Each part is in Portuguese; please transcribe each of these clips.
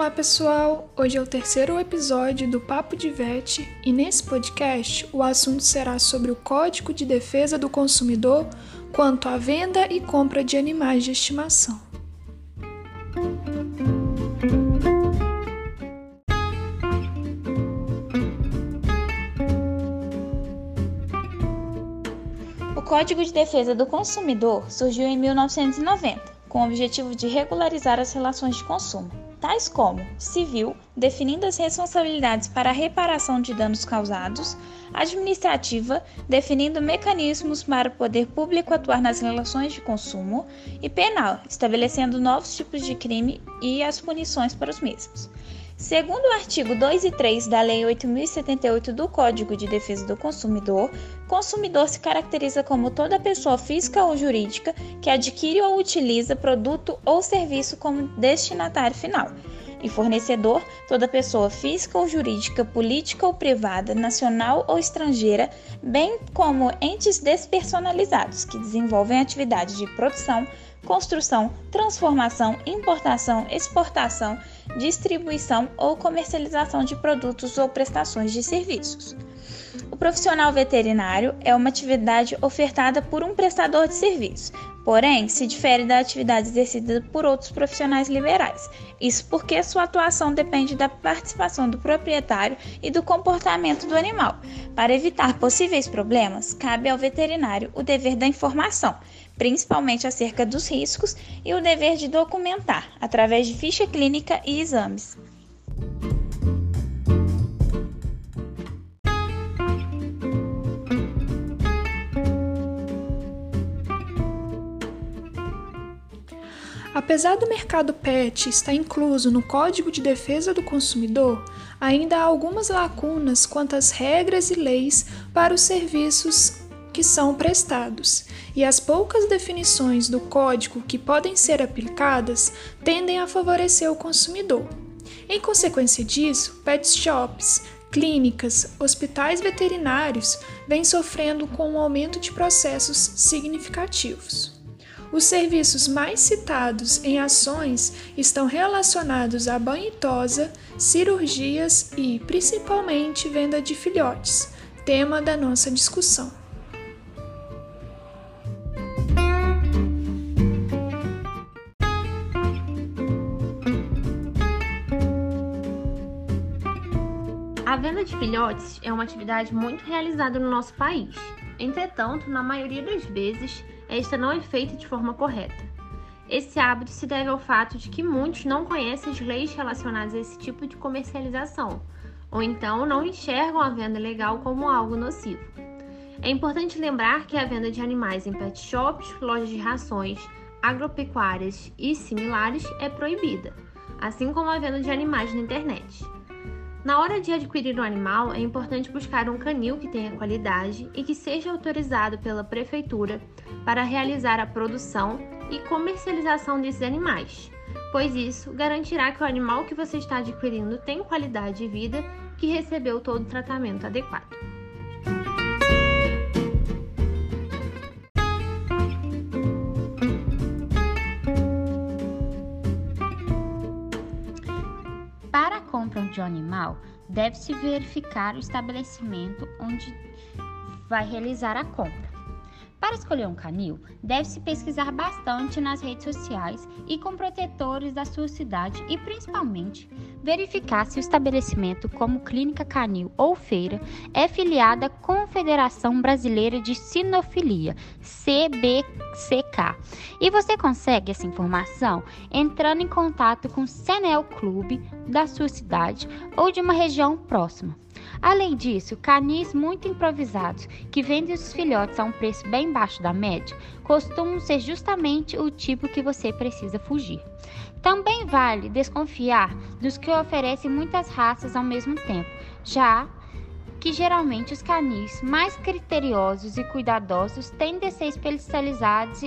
Olá pessoal, hoje é o terceiro episódio do Papo de Vet e nesse podcast o assunto será sobre o Código de Defesa do Consumidor quanto à venda e compra de animais de estimação. O Código de Defesa do Consumidor surgiu em 1990, com o objetivo de regularizar as relações de consumo tais como civil, definindo as responsabilidades para a reparação de danos causados, administrativa, definindo mecanismos para o poder público atuar nas relações de consumo, e penal, estabelecendo novos tipos de crime e as punições para os mesmos. Segundo o artigo 2 e 3 da Lei 8078 do Código de Defesa do Consumidor, consumidor se caracteriza como toda pessoa física ou jurídica que adquire ou utiliza produto ou serviço como destinatário final. E fornecedor, toda pessoa física ou jurídica, política ou privada, nacional ou estrangeira, bem como entes despersonalizados que desenvolvem atividades de produção, construção, transformação, importação, exportação, distribuição ou comercialização de produtos ou prestações de serviços. O profissional veterinário é uma atividade ofertada por um prestador de serviço, porém se difere da atividade exercida por outros profissionais liberais. Isso porque sua atuação depende da participação do proprietário e do comportamento do animal. Para evitar possíveis problemas, cabe ao veterinário o dever da informação, principalmente acerca dos riscos, e o dever de documentar, através de ficha clínica e exames. Apesar do mercado pet estar incluso no Código de Defesa do Consumidor, ainda há algumas lacunas quanto às regras e leis para os serviços que são prestados, e as poucas definições do código que podem ser aplicadas tendem a favorecer o consumidor. Em consequência disso, pet shops, clínicas, hospitais veterinários vêm sofrendo com um aumento de processos significativos. Os serviços mais citados em ações estão relacionados a banho e tosa, cirurgias e, principalmente, venda de filhotes, tema da nossa discussão. A venda de filhotes é uma atividade muito realizada no nosso país. Entretanto, na maioria das vezes, esta não é feita de forma correta. Esse hábito se deve ao fato de que muitos não conhecem as leis relacionadas a esse tipo de comercialização, ou então não enxergam a venda legal como algo nocivo. É importante lembrar que a venda de animais em pet shops, lojas de rações, agropecuárias e similares é proibida, assim como a venda de animais na internet. Na hora de adquirir um animal, é importante buscar um canil que tenha qualidade e que seja autorizado pela prefeitura para realizar a produção e comercialização desses animais, pois isso garantirá que o animal que você está adquirindo tem qualidade de vida que recebeu todo o tratamento adequado. De um animal, deve-se verificar o estabelecimento onde vai realizar a compra. Para escolher um canil, deve-se pesquisar bastante nas redes sociais e com protetores da sua cidade e, principalmente, verificar se o estabelecimento, como clínica canil ou feira, é filiada à Confederação Brasileira de Sinofilia, CBCK. E você consegue essa informação entrando em contato com o Senel Clube da sua cidade ou de uma região próxima. Além disso, canis muito improvisados, que vendem os filhotes a um preço bem baixo da média, costumam ser justamente o tipo que você precisa fugir. Também vale desconfiar dos que oferecem muitas raças ao mesmo tempo, já que geralmente os canis mais criteriosos e cuidadosos tendem a ser especializados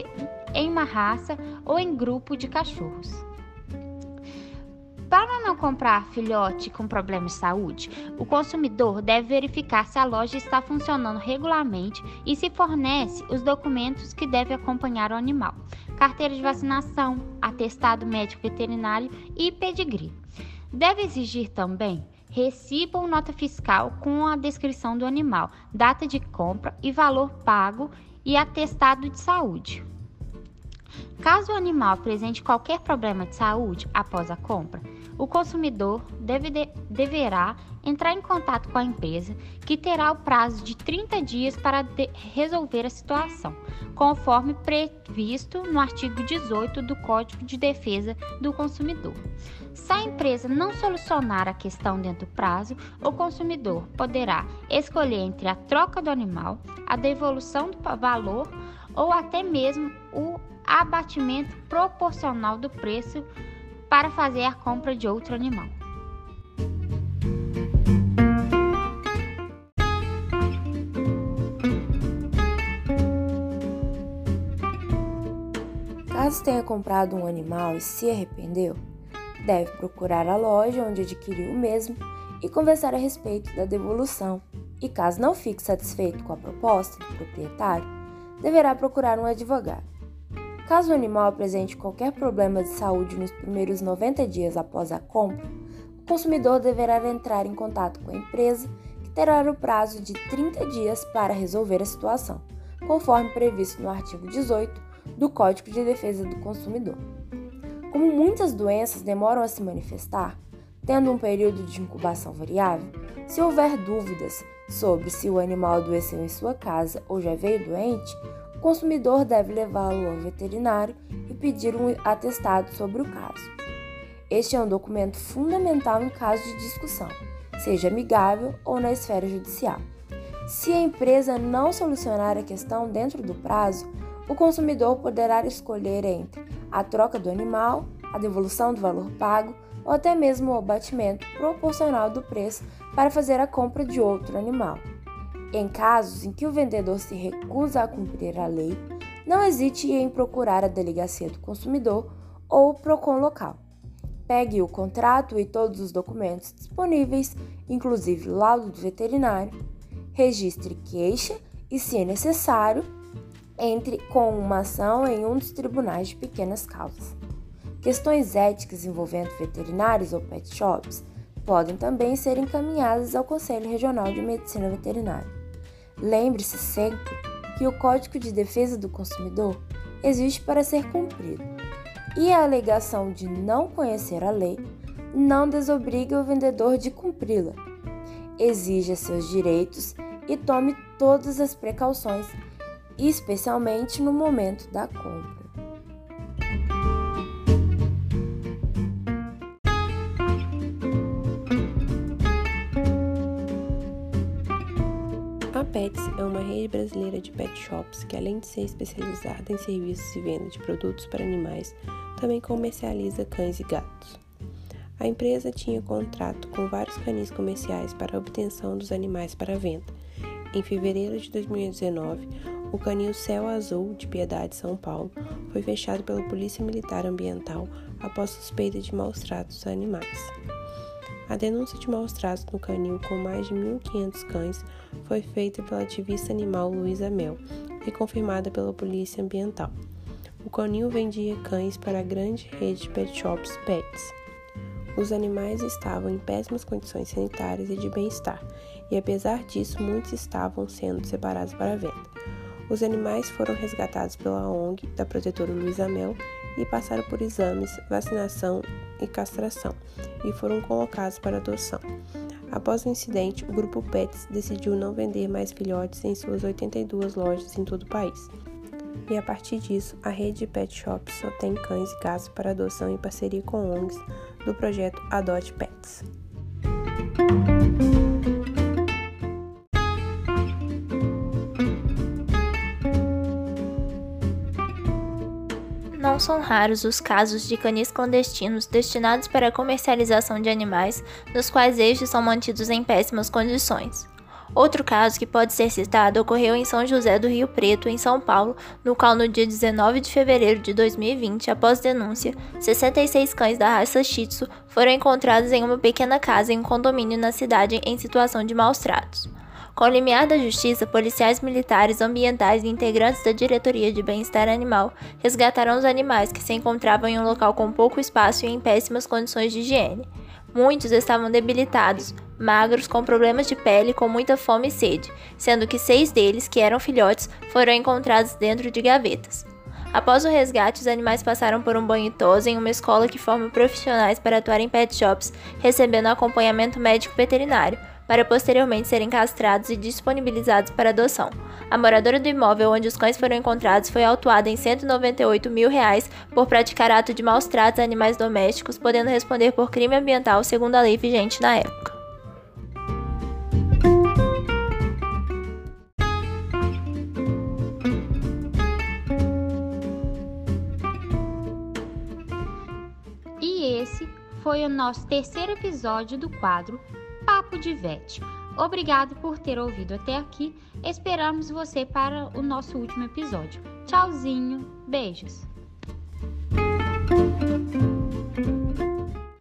em uma raça ou em grupo de cachorros. Para não comprar filhote com problemas de saúde, o consumidor deve verificar se a loja está funcionando regularmente e se fornece os documentos que deve acompanhar o animal: carteira de vacinação, atestado médico veterinário e pedigree. Deve exigir também recibo ou nota fiscal com a descrição do animal, data de compra e valor pago e atestado de saúde. Caso o animal apresente qualquer problema de saúde após a compra, o consumidor deve de, deverá entrar em contato com a empresa, que terá o prazo de 30 dias para de, resolver a situação, conforme previsto no artigo 18 do Código de Defesa do Consumidor. Se a empresa não solucionar a questão dentro do prazo, o consumidor poderá escolher entre a troca do animal, a devolução do valor ou até mesmo o abatimento proporcional do preço para fazer a compra de outro animal. Caso tenha comprado um animal e se arrependeu, deve procurar a loja onde adquiriu o mesmo e conversar a respeito da devolução. E caso não fique satisfeito com a proposta do proprietário, deverá procurar um advogado. Caso o animal apresente qualquer problema de saúde nos primeiros 90 dias após a compra, o consumidor deverá entrar em contato com a empresa, que terá o prazo de 30 dias para resolver a situação, conforme previsto no artigo 18 do Código de Defesa do Consumidor. Como muitas doenças demoram a se manifestar, tendo um período de incubação variável, se houver dúvidas sobre se o animal adoeceu em sua casa ou já veio doente, consumidor deve levá-lo ao veterinário e pedir um atestado sobre o caso. Este é um documento fundamental em caso de discussão, seja amigável ou na esfera judicial. Se a empresa não solucionar a questão dentro do prazo, o consumidor poderá escolher entre a troca do animal, a devolução do valor pago ou até mesmo o abatimento proporcional do preço para fazer a compra de outro animal. Em casos em que o vendedor se recusa a cumprir a lei, não hesite em procurar a delegacia do consumidor ou o PROCON local. Pegue o contrato e todos os documentos disponíveis, inclusive laudo do veterinário, registre queixa e, se necessário, entre com uma ação em um dos tribunais de pequenas causas. Questões éticas envolvendo veterinários ou pet shops podem também ser encaminhadas ao Conselho Regional de Medicina Veterinária. Lembre-se sempre que o Código de Defesa do Consumidor existe para ser cumprido e a alegação de não conhecer a lei não desobriga o vendedor de cumpri-la. Exija seus direitos e tome todas as precauções, especialmente no momento da compra. Rede brasileira de pet shops que, além de ser especializada em serviços e venda de produtos para animais, também comercializa cães e gatos. A empresa tinha contrato com vários canis comerciais para a obtenção dos animais para venda. Em fevereiro de 2019, o canil Céu Azul de Piedade, São Paulo, foi fechado pela Polícia Militar Ambiental após suspeita de maus tratos a animais. A denúncia de maus tratos no canil com mais de 1.500 cães foi feita pela ativista animal Luísa Mel e confirmada pela Polícia Ambiental. O canil vendia cães para a grande rede de pet shops Pets. Os animais estavam em péssimas condições sanitárias e de bem-estar, e apesar disso, muitos estavam sendo separados para venda. Os animais foram resgatados pela ONG da protetora Luísa Mel e passaram por exames, vacinação e castração, e foram colocados para adoção. Após o incidente, o grupo Pets decidiu não vender mais filhotes em suas 82 lojas em todo o país. E a partir disso, a rede de pet shops só tem cães e gatos para adoção em parceria com ONGs do projeto Adote Pets. São raros os casos de canis clandestinos destinados para a comercialização de animais, nos quais estes são mantidos em péssimas condições. Outro caso que pode ser citado ocorreu em São José do Rio Preto, em São Paulo, no qual no dia 19 de fevereiro de 2020, após denúncia, 66 cães da raça Shih Tzu foram encontrados em uma pequena casa em um condomínio na cidade em situação de maus tratos. Com o limiar da Justiça, policiais militares, ambientais e integrantes da Diretoria de Bem-Estar Animal resgataram os animais que se encontravam em um local com pouco espaço e em péssimas condições de higiene. Muitos estavam debilitados, magros, com problemas de pele com muita fome e sede, sendo que seis deles, que eram filhotes, foram encontrados dentro de gavetas. Após o resgate, os animais passaram por um banho tosa em uma escola que forma profissionais para atuar em pet shops, recebendo acompanhamento médico veterinário, para posteriormente serem castrados e disponibilizados para adoção. A moradora do imóvel onde os cães foram encontrados foi autuada em 198 mil reais por praticar ato de maus tratos a animais domésticos, podendo responder por crime ambiental segundo a lei vigente na época. E esse foi o nosso terceiro episódio do quadro Papo de Vete. Obrigado por ter ouvido até aqui. Esperamos você para o nosso último episódio. Tchauzinho, beijos.